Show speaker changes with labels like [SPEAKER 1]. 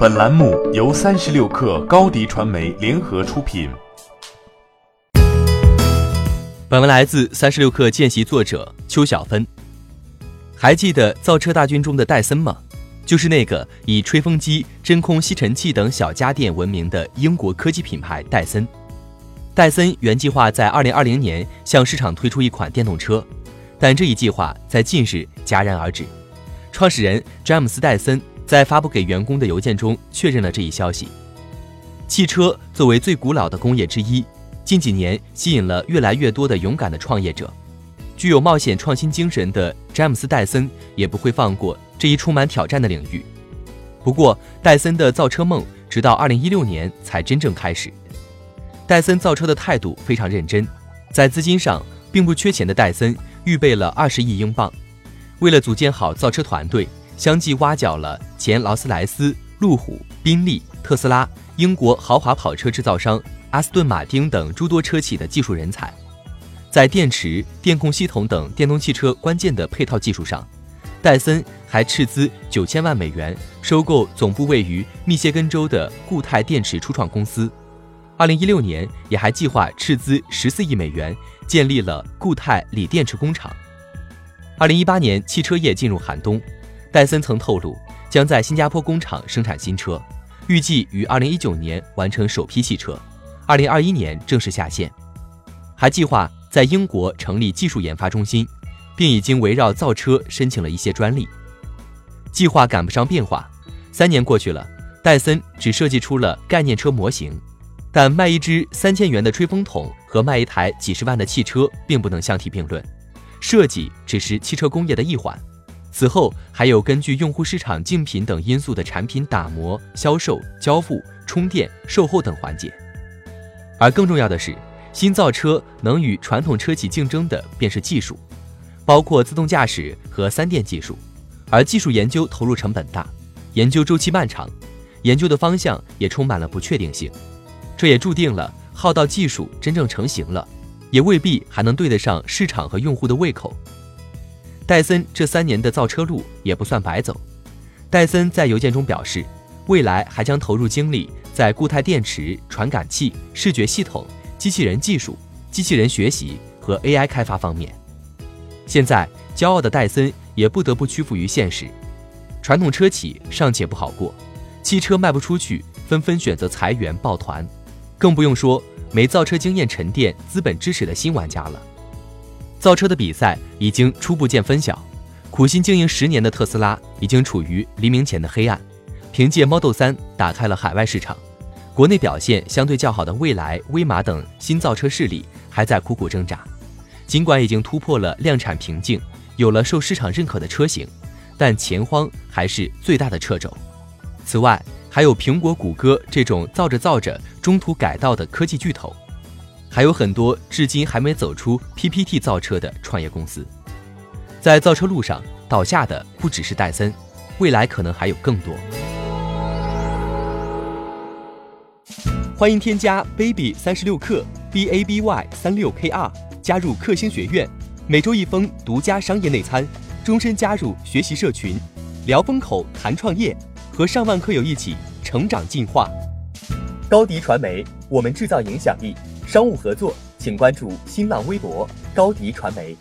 [SPEAKER 1] 本栏目由三十六氪高低传媒联合出品。
[SPEAKER 2] 本文来自三十六氪见习作者邱小芬。还记得造车大军中的戴森吗？就是那个以吹风机、真空吸尘器等小家电闻名的英国科技品牌戴森。戴森原计划在二零二零年向市场推出一款电动车，但这一计划在近日戛然而止。创始人詹姆斯·戴森。在发布给员工的邮件中确认了这一消息。汽车作为最古老的工业之一，近几年吸引了越来越多的勇敢的创业者。具有冒险创新精神的詹姆斯·戴森也不会放过这一充满挑战的领域。不过，戴森的造车梦直到2016年才真正开始。戴森造车的态度非常认真，在资金上并不缺钱的戴森预备了20亿英镑，为了组建好造车团队。相继挖角了前劳斯莱斯、路虎、宾利、特斯拉、英国豪华跑车制造商阿斯顿马丁等诸多车企的技术人才，在电池、电控系统等电动汽车关键的配套技术上，戴森还斥资九千万美元收购总部位于密歇根州的固态电池初创公司。二零一六年，也还计划斥资十四亿美元建立了固态锂电池工厂。二零一八年，汽车业进入寒冬。戴森曾透露，将在新加坡工厂生产新车，预计于二零一九年完成首批汽车，二零二一年正式下线。还计划在英国成立技术研发中心，并已经围绕造车申请了一些专利。计划赶不上变化，三年过去了，戴森只设计出了概念车模型，但卖一支三千元的吹风筒和卖一台几十万的汽车并不能相提并论。设计只是汽车工业的一环。此后还有根据用户市场竞品等因素的产品打磨、销售、交付、充电、售后等环节。而更重要的是，新造车能与传统车企竞争的便是技术，包括自动驾驶和三电技术。而技术研究投入成本大，研究周期漫长，研究的方向也充满了不确定性。这也注定了耗到技术真正成型了，也未必还能对得上市场和用户的胃口。戴森这三年的造车路也不算白走。戴森在邮件中表示，未来还将投入精力在固态电池、传感器、视觉系统、机器人技术、机器人学习和 AI 开发方面。现在，骄傲的戴森也不得不屈服于现实。传统车企尚且不好过，汽车卖不出去，纷纷选择裁员抱团，更不用说没造车经验沉淀、资本支持的新玩家了。造车的比赛已经初步见分晓，苦心经营十年的特斯拉已经处于黎明前的黑暗。凭借 Model 3打开了海外市场，国内表现相对较好的蔚来、威马等新造车势力还在苦苦挣扎。尽管已经突破了量产瓶颈，有了受市场认可的车型，但钱荒还是最大的掣肘。此外，还有苹果、谷歌这种造着造着中途改道的科技巨头。还有很多至今还没走出 PPT 造车的创业公司，在造车路上倒下的不只是戴森，未来可能还有更多。欢迎添加 baby 三十六克 b a b y 三六 k r 加入克星学院，每周一封独家商业内参，终身加入学习社群，聊风口谈创业，和上万课友一起成长进化。高迪传媒，我们制造影响力。商务合作，请关注新浪微博高迪传媒。